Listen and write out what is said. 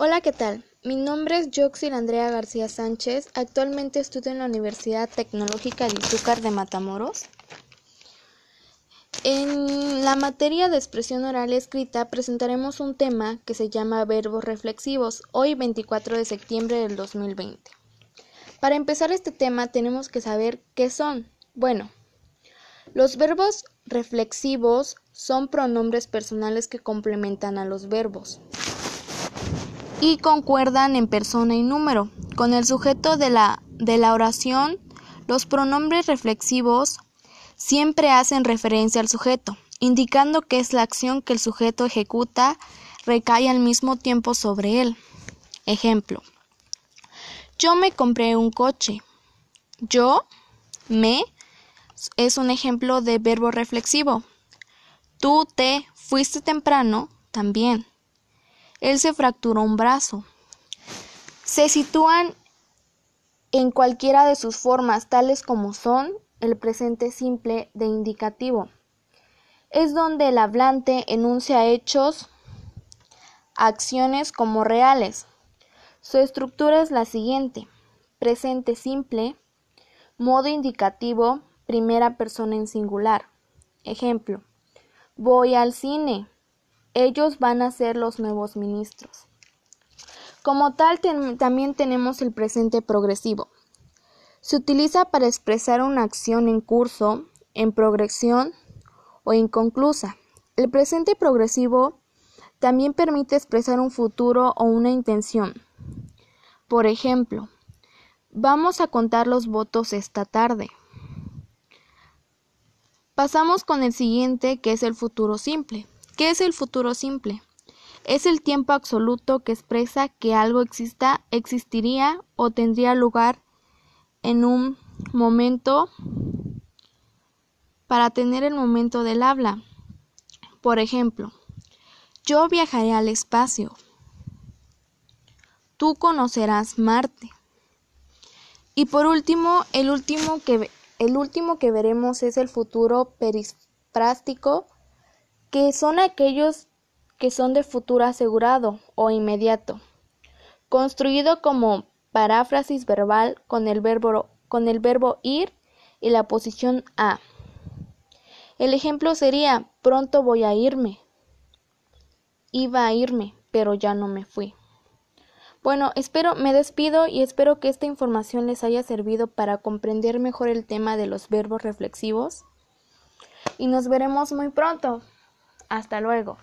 Hola, ¿qué tal? Mi nombre es Joxil Andrea García Sánchez. Actualmente estudio en la Universidad Tecnológica de Izúcar de Matamoros. En la materia de expresión oral escrita presentaremos un tema que se llama verbos reflexivos, hoy 24 de septiembre del 2020. Para empezar este tema tenemos que saber qué son. Bueno, los verbos reflexivos son pronombres personales que complementan a los verbos y concuerdan en persona y número. Con el sujeto de la, de la oración, los pronombres reflexivos siempre hacen referencia al sujeto, indicando que es la acción que el sujeto ejecuta recae al mismo tiempo sobre él. Ejemplo. Yo me compré un coche. Yo, me, es un ejemplo de verbo reflexivo. Tú te fuiste temprano, también. Él se fracturó un brazo. Se sitúan en cualquiera de sus formas, tales como son el presente simple de indicativo. Es donde el hablante enuncia hechos, acciones como reales. Su estructura es la siguiente. Presente simple, modo indicativo, primera persona en singular. Ejemplo. Voy al cine. Ellos van a ser los nuevos ministros. Como tal, también tenemos el presente progresivo. Se utiliza para expresar una acción en curso, en progresión o inconclusa. El presente progresivo también permite expresar un futuro o una intención. Por ejemplo, vamos a contar los votos esta tarde. Pasamos con el siguiente, que es el futuro simple. ¿Qué es el futuro simple? Es el tiempo absoluto que expresa que algo exista, existiría o tendría lugar en un momento para tener el momento del habla. Por ejemplo, yo viajaré al espacio. Tú conocerás Marte. Y por último, el último que, el último que veremos es el futuro perisprástico que son aquellos que son de futuro asegurado o inmediato, construido como paráfrasis verbal con el verbo, con el verbo ir y la posición a. El ejemplo sería pronto voy a irme. Iba a irme, pero ya no me fui. Bueno, espero, me despido y espero que esta información les haya servido para comprender mejor el tema de los verbos reflexivos. Y nos veremos muy pronto. Hasta luego.